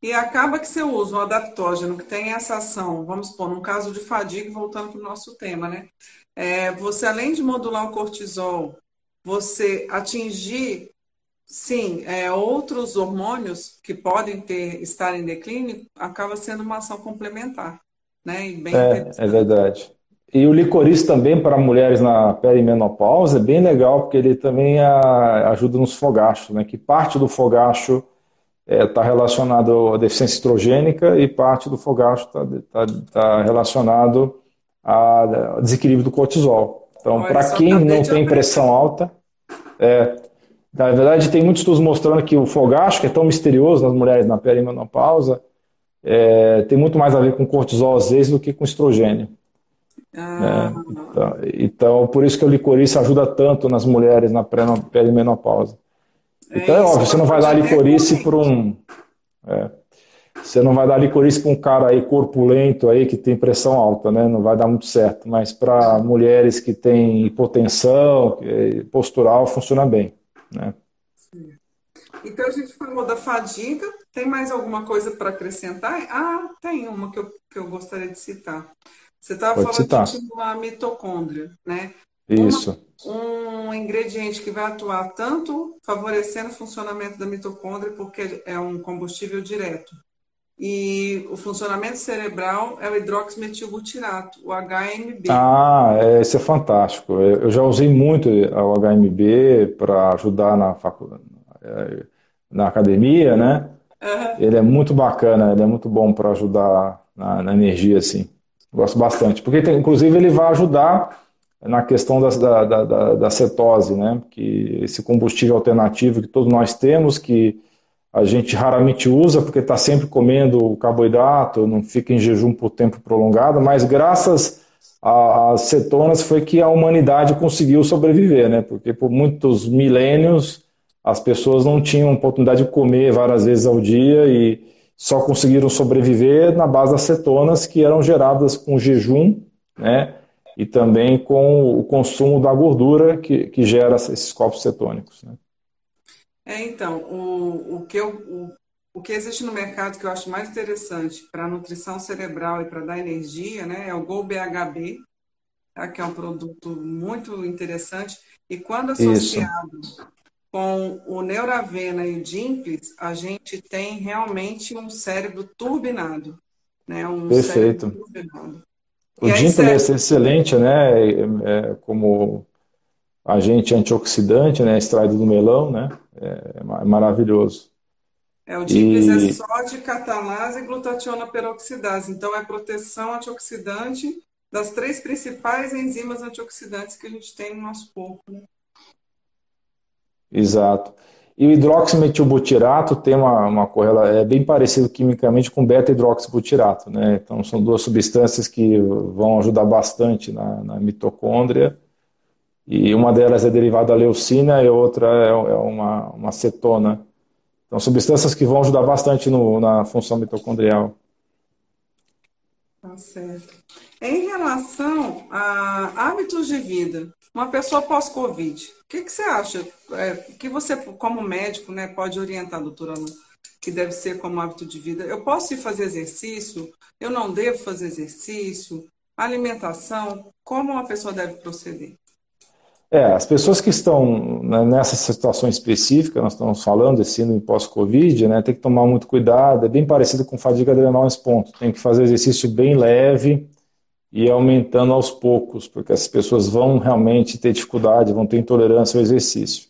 E acaba que você usa um adaptógeno que tem essa ação, vamos supor, no caso de fadiga, voltando para o nosso tema, né? É, você, além de modular o cortisol, você atingir Sim, é, outros hormônios que podem ter estar em declínio acaba sendo uma ação complementar, né? é, é verdade. E o licorice também para mulheres na perimenopausa é bem legal, porque ele também a, ajuda nos fogachos, né? Que parte do fogacho está é, tá relacionado à deficiência estrogênica e parte do fogacho está tá, tá relacionado ao desequilíbrio do cortisol. Então, para quem não tem pressão alta, é, na verdade, tem muitos estudos mostrando que o fogacho, que é tão misterioso nas mulheres na perimenopausa, é, tem muito mais a ver com cortisol às vezes do que com estrogênio. Ah. É, então, então, por isso que o licorice ajuda tanto nas mulheres na perimenopausa. É então, é, é óbvio, você não vai dar licorice para um. É, você não vai dar licorice para um cara aí corpulento aí que tem pressão alta, né? Não vai dar muito certo. Mas para mulheres que têm hipotensão, postural, funciona bem. Né? Então a gente falou da fadiga. Tem mais alguma coisa para acrescentar? Ah, tem uma que eu, que eu gostaria de citar. Você estava falando citar. de estimular a mitocôndria, né? Isso. Uma, um ingrediente que vai atuar tanto favorecendo o funcionamento da mitocôndria, porque é um combustível direto, e o funcionamento cerebral é o hidroximetilbutirato, o HMB. Ah, é, esse é fantástico. Eu já usei muito o HMB para ajudar na, faculdade, é, na academia, né? Uhum. Ele é muito bacana, ele é muito bom para ajudar na, na, energia, assim. Gosto bastante. Porque, tem, inclusive, ele vai ajudar na questão da, da, da, da cetose, né? Que esse combustível alternativo que todos nós temos, que a gente raramente usa porque está sempre comendo carboidrato, não fica em jejum por tempo prolongado, mas graças às cetonas foi que a humanidade conseguiu sobreviver, né? Porque por muitos milênios as pessoas não tinham oportunidade de comer várias vezes ao dia e só conseguiram sobreviver na base das cetonas que eram geradas com jejum, né? E também com o consumo da gordura que, que gera esses corpos cetônicos. Né? É, então, o, o, que eu, o, o que existe no mercado que eu acho mais interessante para nutrição cerebral e para dar energia, né, é o Gol BHB, tá, que é um produto muito interessante. E quando associado Isso. com o Neuravena e o Dimples, a gente tem realmente um cérebro turbinado. Né? Um Perfeito. Turbinado. O Dimples é excelente, né? É, é, como agente antioxidante, né? Extraído do melão, né? É, é maravilhoso. É, o Dimples é e... é sódio, catalase e glutationa peroxidase. Então, é proteção antioxidante das três principais enzimas antioxidantes que a gente tem no nosso corpo. Né? Exato. E o hidroximetilbutirato tem uma, uma correlação, é bem parecido quimicamente com beta-hidroxibutirato, né? Então são duas substâncias que vão ajudar bastante na, na mitocôndria. E uma delas é derivada da leucina e outra é, é uma, uma cetona. Então substâncias que vão ajudar bastante no, na função mitocondrial. Tá certo. Em relação a hábitos de vida, uma pessoa pós-Covid, o que, que você acha? É, que você, como médico, né, pode orientar, doutora Ana, que deve ser como hábito de vida? Eu posso ir fazer exercício? Eu não devo fazer exercício? Alimentação? Como uma pessoa deve proceder? É, as pessoas que estão né, nessa situação específica, nós estamos falando de síndrome pós-Covid, né, tem que tomar muito cuidado, é bem parecido com fadiga adrenal nesse ponto, tem que fazer exercício bem leve, e aumentando aos poucos, porque as pessoas vão realmente ter dificuldade, vão ter intolerância ao exercício.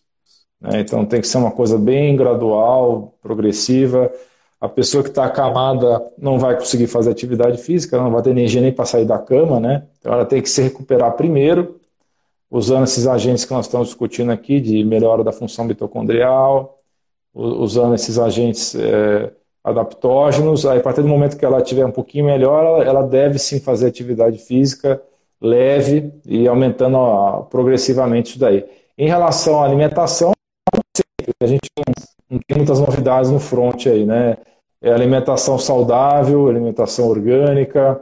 Né? Então tem que ser uma coisa bem gradual, progressiva. A pessoa que está acamada não vai conseguir fazer atividade física, não vai ter energia nem para sair da cama, né? Então ela tem que se recuperar primeiro, usando esses agentes que nós estamos discutindo aqui, de melhora da função mitocondrial, usando esses agentes. É, adaptógenos. Aí, a partir do momento que ela estiver um pouquinho melhor, ela, ela deve sim fazer atividade física leve e aumentando ó, progressivamente isso daí. Em relação à alimentação, a gente não, tem muitas novidades no front aí, né? É alimentação saudável, alimentação orgânica,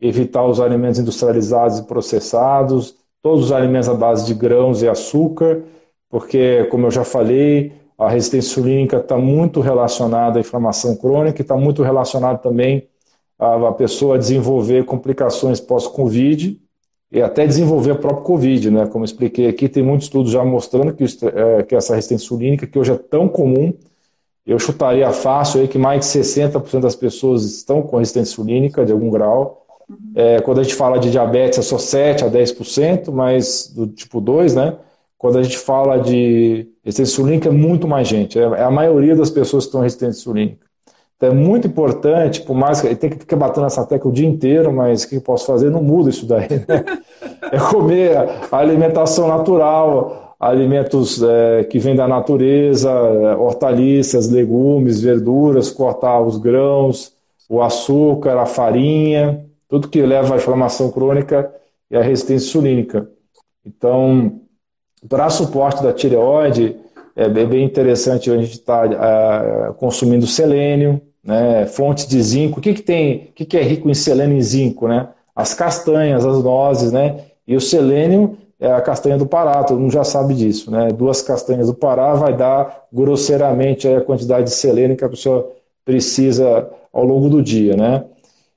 evitar os alimentos industrializados e processados, todos os alimentos à base de grãos e açúcar, porque, como eu já falei, a resistência insulínica está muito relacionada à inflamação crônica e está muito relacionada também a, a pessoa desenvolver complicações pós-Covid e até desenvolver o próprio Covid, né? Como expliquei aqui, tem muitos estudos já mostrando que, é, que essa resistência insulínica, que hoje é tão comum, eu chutaria fácil aí que mais de 60% das pessoas estão com resistência insulínica de algum grau. Uhum. É, quando a gente fala de diabetes é só 7 a 10%, mas do tipo 2, né? Quando a gente fala de resistência insulínica, é muito mais gente. É, é a maioria das pessoas que estão resistentes insulínica. Então é muito importante, por mais que tem que ficar batendo essa tecla o dia inteiro, mas o que eu posso fazer? Não muda isso daí. Né? É comer a alimentação natural, alimentos é, que vêm da natureza, hortaliças, legumes, verduras, cortar os grãos, o açúcar, a farinha, tudo que leva à inflamação crônica e à resistência insulínica. Então, para suporte da tireoide, é bem interessante a gente estar tá, é, consumindo selênio, né, de zinco. O que, que tem? O que, que é rico em selênio e zinco? Né? As castanhas, as nozes, né? E o selênio é a castanha do Pará, todo mundo já sabe disso, né? Duas castanhas do Pará vai dar grosseiramente a quantidade de selênio que a pessoa precisa ao longo do dia, né?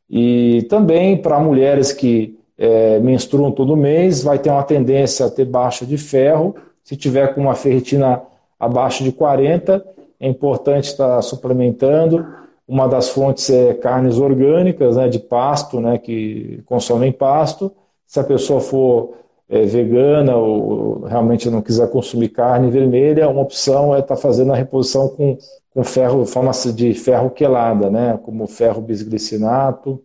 E também para mulheres que é, menstruam todo mês, vai ter uma tendência a ter baixa de ferro. Se tiver com uma ferritina abaixo de 40, é importante estar suplementando. Uma das fontes é carnes orgânicas, né, de pasto, né, que consomem pasto. Se a pessoa for é, vegana ou realmente não quiser consumir carne vermelha, uma opção é estar fazendo a reposição com, com ferro, forma de ferro quelada, né, como ferro bisglicinato.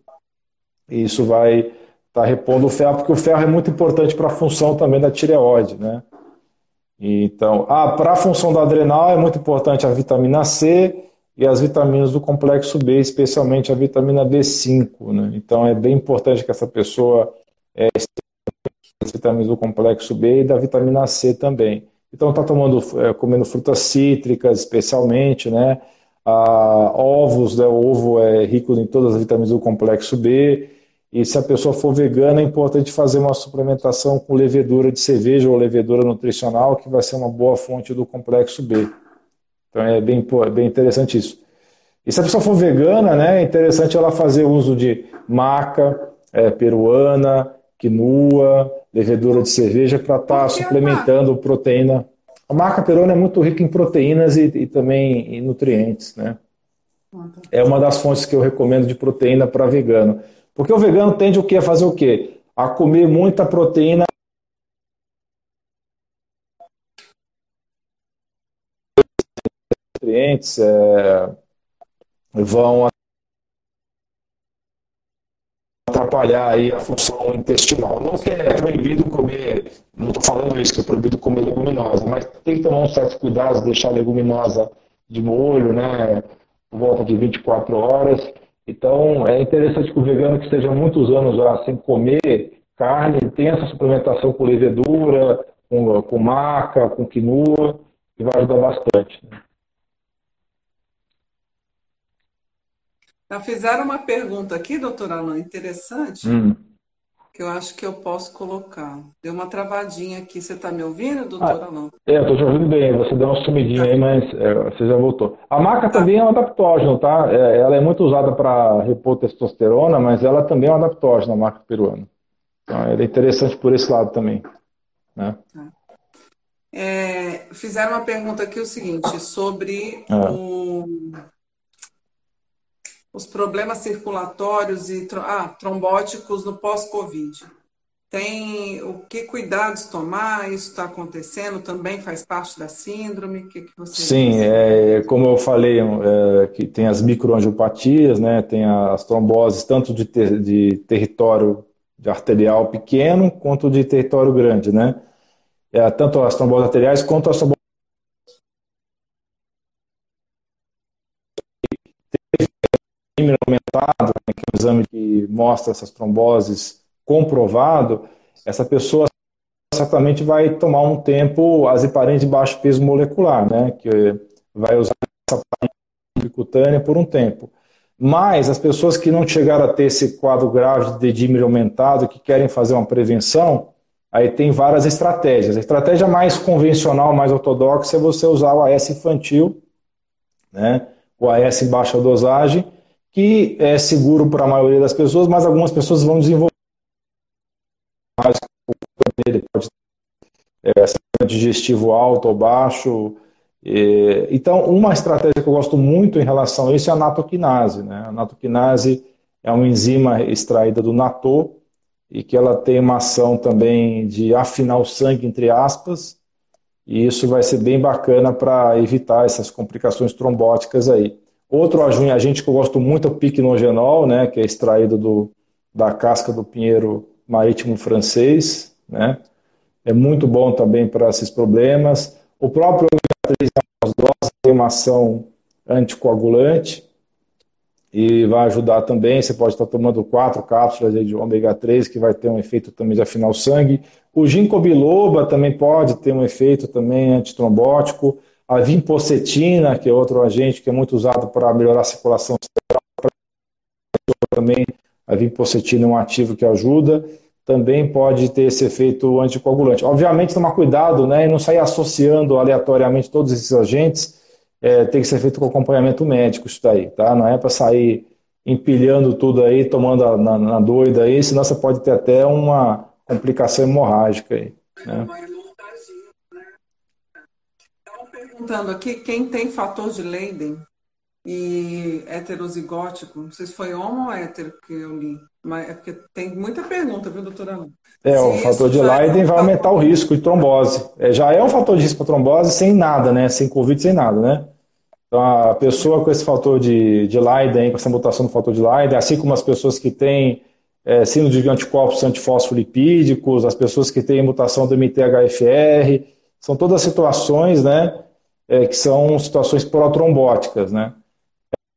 E isso vai está repondo o ferro, porque o ferro é muito importante para a função também da tireoide, né? Então, ah, para a função da adrenal é muito importante a vitamina C e as vitaminas do complexo B, especialmente a vitamina B5, né? Então, é bem importante que essa pessoa é, as vitaminas do complexo B e da vitamina C também. Então, está tomando, é, comendo frutas cítricas, especialmente, né? Ah, ovos, né? o ovo é rico em todas as vitaminas do complexo B e se a pessoa for vegana, é importante fazer uma suplementação com levedura de cerveja ou levedura nutricional, que vai ser uma boa fonte do complexo B. Então é bem, é bem interessante isso. E se a pessoa for vegana, né, é interessante ela fazer uso de maca é, peruana, quinua, levedura de cerveja para estar tá suplementando proteína. A marca perona é muito rica em proteínas e, e também em nutrientes, né? É uma das fontes que eu recomendo de proteína para vegano. Porque o vegano tende o quê? A fazer o quê? A comer muita proteína nutrientes é, vão atrapalhar aí a função intestinal. Não que é proibido comer, não estou falando isso, que é proibido comer leguminosa, mas tem que tomar um certo cuidado, deixar a leguminosa de molho, né, por volta de 24 horas. Então, é interessante que o vegano que esteja muitos anos já sem comer carne tenha essa suplementação com levedura, com, com maca, com quinoa, que vai ajudar bastante. Né? Já fizeram uma pergunta aqui, doutora Alain, interessante, hum. que eu acho que eu posso colocar. Deu uma travadinha aqui. Você está me ouvindo, doutora ah, Alain? É, eu estou te ouvindo bem. Você deu uma sumidinha aí, mas é, você já voltou. A maca também é um adaptógeno, tá? É, ela é muito usada para repor testosterona, mas ela também é um adaptógeno, a maca peruana. Então, ela é interessante por esse lado também. Né? Tá. É, fizeram uma pergunta aqui o seguinte, sobre é. o os problemas circulatórios e ah, trombóticos no pós-Covid. Tem o que cuidados tomar? Isso está acontecendo? Também faz parte da síndrome? O que, que você Sim, é, como eu falei, é, que tem as microangiopatias, né, tem as tromboses tanto de, ter, de território de arterial pequeno quanto de território grande, né? É, tanto as tromboses arteriais quanto as tromboses aumentado, né, que é um exame que mostra essas tromboses comprovado, essa pessoa certamente vai tomar um tempo aziparina de baixo peso molecular, né, que vai usar essa subcutânea por um tempo. Mas as pessoas que não chegaram a ter esse quadro grave de dedímero aumentado, que querem fazer uma prevenção, aí tem várias estratégias. A estratégia mais convencional, mais ortodoxa, é você usar o AS infantil, né, o AS em baixa dosagem, que é seguro para a maioria das pessoas, mas algumas pessoas vão desenvolver mais pode é, digestivo alto ou baixo. então, uma estratégia que eu gosto muito em relação a isso é a natoquinase. Né? A natoquinase é uma enzima extraída do natô e que ela tem uma ação também de afinar o sangue, entre aspas, e isso vai ser bem bacana para evitar essas complicações trombóticas aí. Outro agente que eu gosto muito é o piquenogenol, né, que é extraído do, da casca do pinheiro marítimo francês, né? É muito bom também para esses problemas. O próprio ômega 3 tem uma ação anticoagulante e vai ajudar também. Você pode estar tomando quatro cápsulas de ômega 3 que vai ter um efeito também de afinar o sangue. O ginkgo biloba também pode ter um efeito também antitrombótico. A vinpocetina, que é outro agente que é muito usado para melhorar a circulação cerebral, também a vinpocetina é um ativo que ajuda, também pode ter esse efeito anticoagulante. Obviamente, tomar cuidado né, e não sair associando aleatoriamente todos esses agentes, é, tem que ser feito com acompanhamento médico isso daí, tá? Não é para sair empilhando tudo aí, tomando a, na, na, doida aí, senão você pode ter até uma complicação hemorrágica aí. Né? Perguntando aqui quem tem fator de Leiden e heterozigótico. Não sei se foi homo ou hétero que eu li. Mas é porque tem muita pergunta, viu, doutora? É, o fator de Leiden é vai aumentar o risco de trombose. É, já é um fator de risco para trombose sem nada, né? Sem Covid, sem nada, né? Então, a pessoa com esse fator de, de Leiden, com essa mutação do fator de Leiden, assim como as pessoas que têm é, síndrome de anticorpos antifosfolipídicos, as pessoas que têm mutação do MTHFR, são todas situações, né? É, que são situações protrombóticas, né?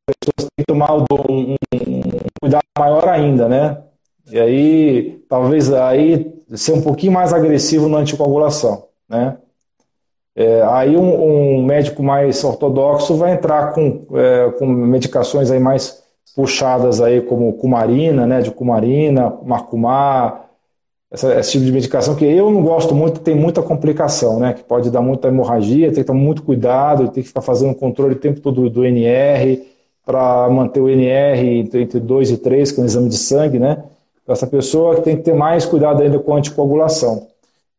As pessoas têm que tomar um, um, um, cuidado maior ainda, né? E aí, talvez aí ser um pouquinho mais agressivo na anticoagulação, né? É, aí um, um, médico mais ortodoxo vai entrar com, é, com medicações aí mais puxadas aí como cumarina, né, de cumarina, marcumar, essa, esse tipo de medicação que eu não gosto muito, tem muita complicação, né? Que pode dar muita hemorragia, tem que tomar muito cuidado, tem que ficar fazendo controle o tempo todo do NR para manter o NR entre 2 e 3, que é um exame de sangue, né? Essa pessoa tem que ter mais cuidado ainda com a anticoagulação.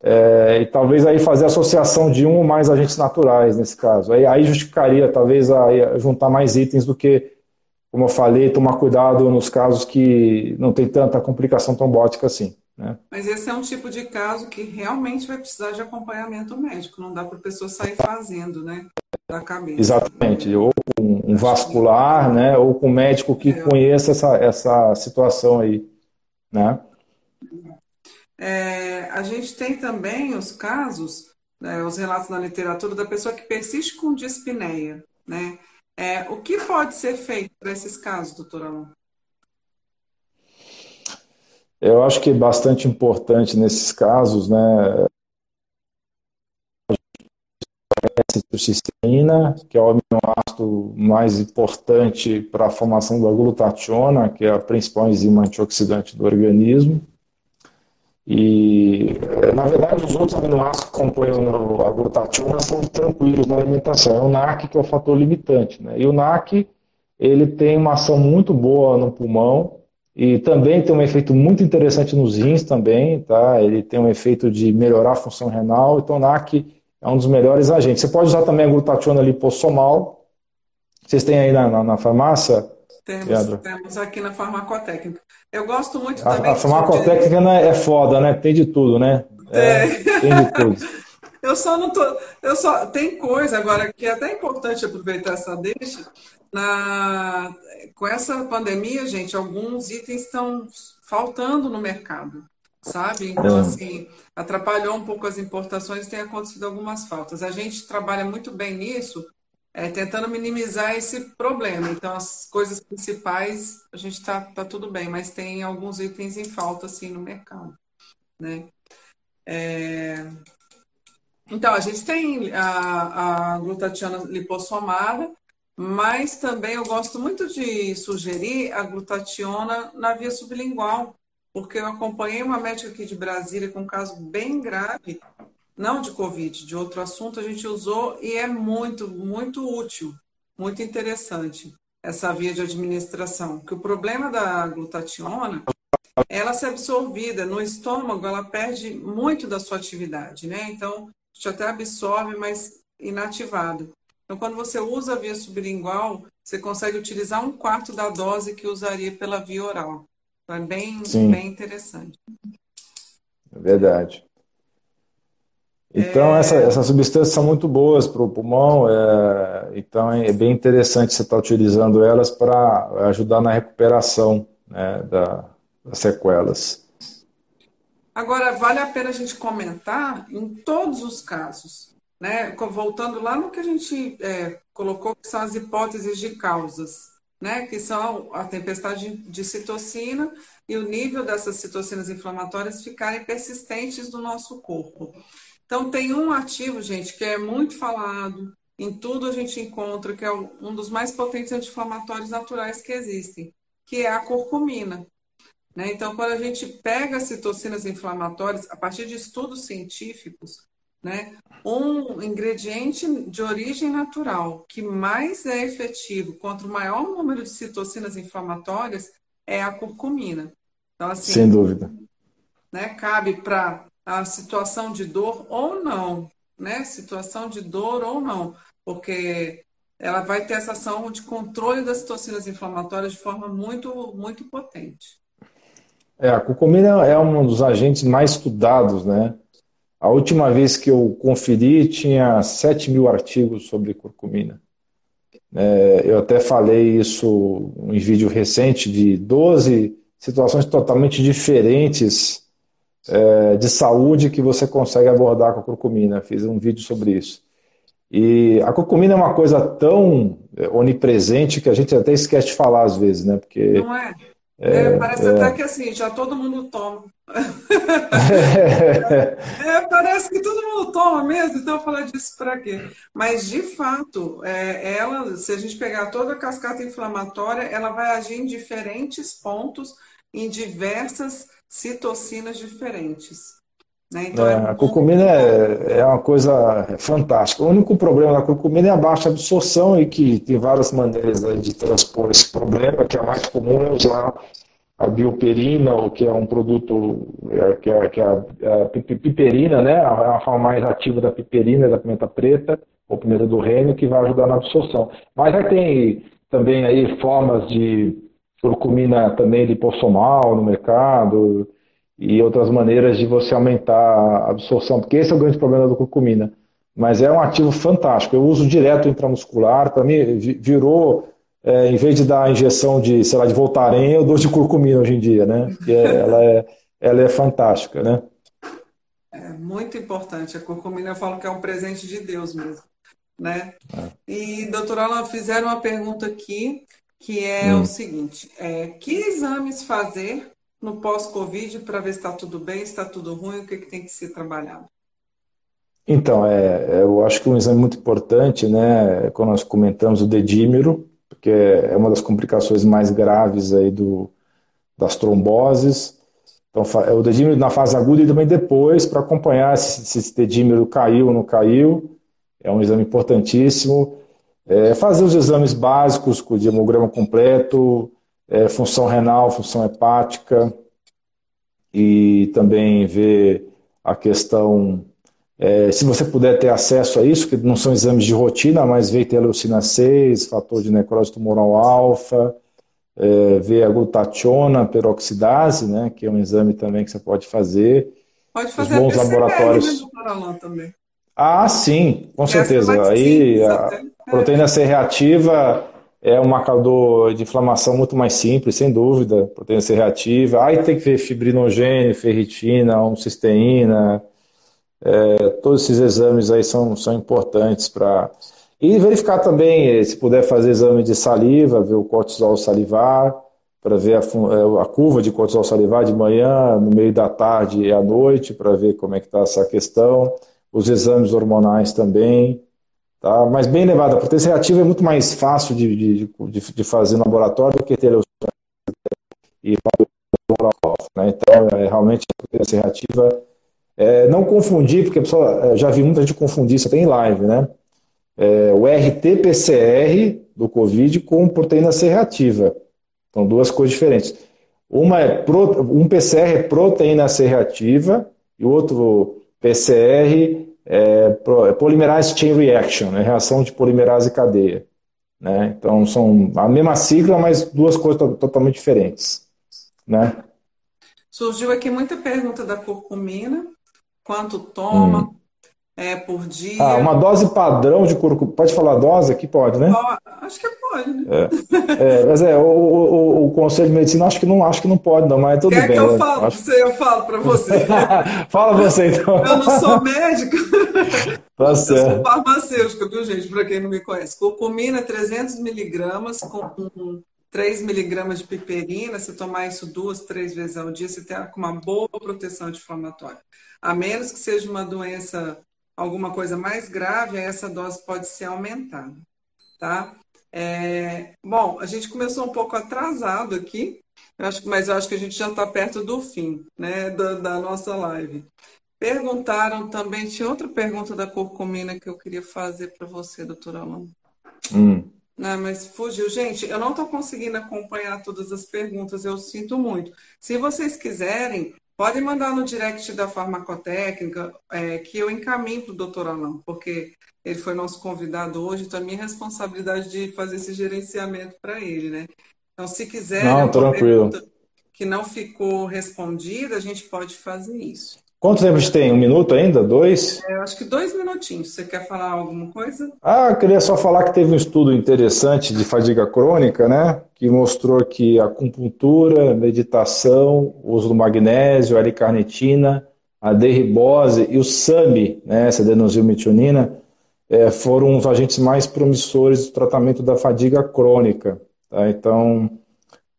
é, e talvez aí fazer associação de um ou mais agentes naturais nesse caso. Aí, aí justificaria talvez a, juntar mais itens do que, como eu falei, tomar cuidado nos casos que não tem tanta complicação trombótica assim. Né? Mas esse é um tipo de caso que realmente vai precisar de acompanhamento médico, não dá para a pessoa sair fazendo, né? Da cabeça. Exatamente, ou com um vascular, né? Ou com um médico que é. conheça essa, essa situação aí, né? É, a gente tem também os casos, né, os relatos na literatura da pessoa que persiste com dispneia, né? É, o que pode ser feito para esses casos, doutora Alon? Eu acho que é bastante importante nesses casos, né? cisteína, que é o aminoácido mais importante para a formação da glutationa, que é a principal enzima antioxidante do organismo. E, na verdade, os outros aminoácidos que compõem a glutationa são tranquilos na alimentação. É o NAC que é o fator limitante. Né? E o NAC ele tem uma ação muito boa no pulmão e também tem um efeito muito interessante nos rins também. Tá? Ele tem um efeito de melhorar a função renal. Então, NAC é um dos melhores agentes. Você pode usar também a glutationa lipossomal. Vocês têm aí na, na, na farmácia? Temos, temos aqui na farmacotécnica. Eu gosto muito a, também. A farmacotécnica de... é foda, né? Tem de tudo, né? É, tem de tudo. eu só não tô. Eu só tem coisa agora que é até importante aproveitar essa deixa. Na, com essa pandemia, gente, alguns itens estão faltando no mercado, sabe? Então, é. assim, atrapalhou um pouco as importações e tem acontecido algumas faltas. A gente trabalha muito bem nisso é, tentando minimizar esse problema. Então, as coisas principais, a gente está tá tudo bem, mas tem alguns itens em falta, assim, no mercado, né? É... Então, a gente tem a, a glutationa lipossomada, mas também eu gosto muito de sugerir a glutationa na via sublingual, porque eu acompanhei uma médica aqui de Brasília com um caso bem grave não de Covid, de outro assunto, a gente usou e é muito, muito útil, muito interessante essa via de administração. Que o problema da glutationa, ela se absorvida no estômago, ela perde muito da sua atividade, né? Então, a gente até absorve, mas inativado. Então, quando você usa a via sublingual, você consegue utilizar um quarto da dose que usaria pela via oral. Então, é bem, bem interessante. É verdade. Então, é... essa, essas substâncias são muito boas para o pulmão, é, então é bem interessante você estar tá utilizando elas para ajudar na recuperação né, da, das sequelas. Agora, vale a pena a gente comentar em todos os casos, né? voltando lá no que a gente é, colocou, que são as hipóteses de causas, né? que são a tempestade de citocina e o nível dessas citocinas inflamatórias ficarem persistentes no nosso corpo. Então, tem um ativo, gente, que é muito falado, em tudo a gente encontra, que é um dos mais potentes anti-inflamatórios naturais que existem, que é a curcumina. Né? Então, quando a gente pega citocinas inflamatórias, a partir de estudos científicos, né, um ingrediente de origem natural que mais é efetivo contra o maior número de citocinas inflamatórias é a curcumina. Então, assim, Sem dúvida. Né, cabe para a situação de dor ou não, né? Situação de dor ou não, porque ela vai ter essa ação de controle das toxinas inflamatórias de forma muito, muito potente. É, a curcumina é um dos agentes mais estudados, né? A última vez que eu conferi tinha 7 mil artigos sobre curcumina. É, eu até falei isso em vídeo recente de 12 situações totalmente diferentes é, de saúde que você consegue abordar com a curcumina. Fiz um vídeo sobre isso. E a curcumina é uma coisa tão é, onipresente que a gente até esquece de falar às vezes, né? Porque não é. É, é, parece é... até que assim, já todo mundo toma. é, parece que todo mundo toma mesmo, então eu falar disso para quê? Mas de fato, é, ela, se a gente pegar toda a cascata inflamatória, ela vai agir em diferentes pontos, em diversas citocinas diferentes. Né? Então, é, é a curcumina é, é, uma coisa fantástica. O único problema da curcumina é a baixa absorção e que tem várias maneiras de transpor esse problema, que a mais comum é usar a bioperina, que é um produto é, que é, que é a, a, piperina, né? A, a forma mais ativa da piperina, da pimenta preta, ou pimenta do reino, que vai ajudar na absorção. Mas aí tem também aí formas de curcumina também lipossomal no mercado e outras maneiras de você aumentar a absorção, porque esse é o grande problema do curcumina. Mas é um ativo fantástico. Eu uso direto intramuscular, para mim virou é, em vez de dar injeção de, sei lá, de Voltaren, eu dou de curcumina hoje em dia, né? Porque ela é, ela é fantástica, né? É muito importante. A curcumina eu falo que é um presente de Deus mesmo, né? É. E, doutora Alan, fizeram uma pergunta aqui, que é hum. o seguinte, é, que exames fazer no pós-Covid para ver se está tudo bem, se está tudo ruim, o que, que tem que ser trabalhado? Então, é, eu acho que um exame muito importante, né, quando nós comentamos o dedímero, porque é uma das complicações mais graves aí do, das tromboses. Então, é o dedímero na fase aguda e também depois, para acompanhar se, se esse dedímero caiu ou não caiu. É um exame importantíssimo. É, fazer os exames básicos com o hemograma completo, é, função renal, função hepática, e também ver a questão é, se você puder ter acesso a isso, que não são exames de rotina, mas ver interleucina 6, fator de necrose tumoral alfa, é, ver a glutationa peroxidase, né, que é um exame também que você pode fazer. Pode fazer Os bons PCR, laboratórios. Né, também. Ah, sim, com certeza. Aí a proteína C reativa é um marcador de inflamação muito mais simples, sem dúvida. Proteína C reativa. Aí tem que ver fibrinogênio, ferritina, homocisteína, é, todos esses exames aí são, são importantes para. E verificar também, eh, se puder fazer exame de saliva, ver o cortisol salivar, para ver a, eh, a, curva de cortisol salivar de manhã, no meio da tarde e à noite, para ver como é que está essa questão. Os exames hormonais também. Tá? Mas bem levado, a proteína reativa é muito mais fácil de, de, de, de fazer no laboratório do que ter e né? Então, é, realmente a proteína reativa é, não confundir, porque a pessoa, é, já vi muita gente confundir isso até em live, né? É, o RT-PCR do Covid com proteína C reativa. São duas coisas diferentes. Uma é pro, um PCR é proteína C reativa e o outro PCR é, é polymerase chain reaction, né? reação de polimerase cadeia. Né? Então são a mesma sigla, mas duas coisas totalmente diferentes. Né? Surgiu aqui muita pergunta da curcumina quanto toma hum. É, por dia. Ah, uma dose padrão de curcumina. Pode falar dose aqui? Pode, né? Acho que pode, né? É, é mas é, o, o, o, Conselho de Medicina acho que não, acho que não pode, não, mas tudo Quer bem. que eu falo acho... você? Eu falo para você. Fala você, então. Eu não sou médica. Tá certo. Eu sou farmacêutica, viu, gente? Para quem não me conhece. Curcumina 300 miligramas com 3 miligramas de piperina, se tomar isso duas, três vezes ao dia, você tem uma boa proteção anti-inflamatória. A menos que seja uma doença, alguma coisa mais grave, essa dose pode ser aumentada, tá? É, bom, a gente começou um pouco atrasado aqui, eu acho, mas eu acho que a gente já está perto do fim, né, da, da, nossa live. Perguntaram também, tinha outra pergunta da curcumina que eu queria fazer para você, doutora Alon. Hum. Não, mas fugiu. Gente, eu não estou conseguindo acompanhar todas as perguntas, eu sinto muito. Se vocês quiserem, podem mandar no direct da farmacotécnica, é, que eu encaminho para o doutor Alain, porque ele foi nosso convidado hoje, então é minha responsabilidade de fazer esse gerenciamento para ele, né? Então, se quiser, não, tranquilo. que não ficou respondida, a gente pode fazer isso. Quanto tempo a gente tem? Um minuto ainda? Dois? É, eu acho que dois minutinhos. Você quer falar alguma coisa? Ah, eu queria só falar que teve um estudo interessante de fadiga crônica, né? Que mostrou que acupuntura, meditação, uso do magnésio, a L-carnitina, a derribose e o SAMI, né, essa adenosylmetionina, é, foram os agentes mais promissores do tratamento da fadiga crônica. Tá? Então,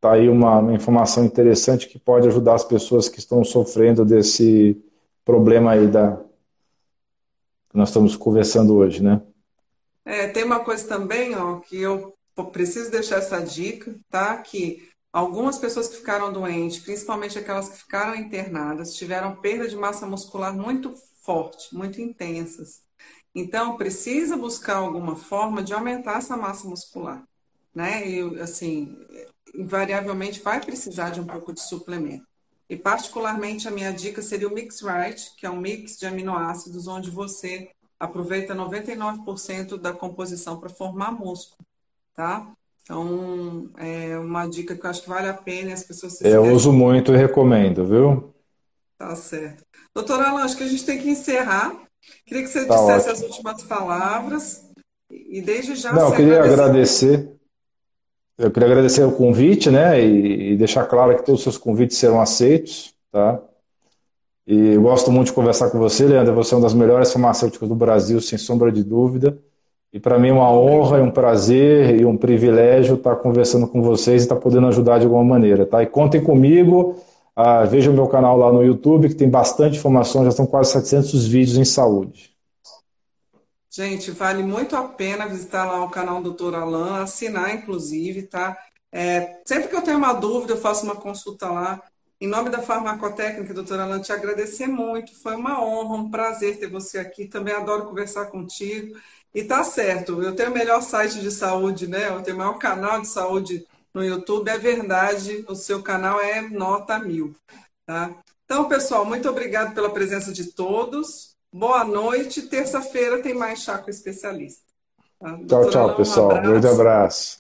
tá aí uma, uma informação interessante que pode ajudar as pessoas que estão sofrendo desse problema aí da que nós estamos conversando hoje, né? É, tem uma coisa também, ó, que eu preciso deixar essa dica, tá? Que algumas pessoas que ficaram doentes, principalmente aquelas que ficaram internadas, tiveram perda de massa muscular muito forte, muito intensas. Então, precisa buscar alguma forma de aumentar essa massa muscular. né? E, assim, invariavelmente vai precisar de um pouco de suplemento. E, particularmente, a minha dica seria o Mix Right, que é um mix de aminoácidos onde você aproveita 99% da composição para formar músculo, tá? Então, é uma dica que eu acho que vale a pena as pessoas... Se eu uso muito e recomendo, viu? Tá certo. Doutora Alan, acho que a gente tem que encerrar. Queria que você tá dissesse ótimo. as últimas palavras. E desde já... Não, eu queria agradecer... Eu queria agradecer o convite, né, e, deixar claro que todos os seus convites serão aceitos, tá? E gosto muito de conversar com você, Leandro. Você é uma das melhores farmacêuticas do Brasil, sem sombra de dúvida. E para mim é uma honra, é um prazer e um privilégio estar conversando com vocês e estar podendo ajudar de alguma maneira, tá? E contem comigo. Ah, veja o meu canal lá no YouTube, que tem bastante informação, já são quase 700 vídeos em saúde. Gente, vale muito a pena visitar lá o canal do Dr. Alain, assinar, inclusive, tá? É, sempre que eu tenho uma dúvida, eu faço uma consulta lá. Em nome da farmacotécnica, doutora Alain, te agradecer muito. Foi uma honra, um prazer ter você aqui. Também adoro conversar contigo. E tá certo, eu tenho o melhor site de saúde, né? Eu tenho o maior canal de saúde no YouTube. É verdade, o seu canal é nota mil, tá? Então, pessoal, muito obrigado pela presença de todos. Boa noite. Terça-feira tem mais chá com especialista. Tá? Tchau, tchau, pessoal. Um grande abraço.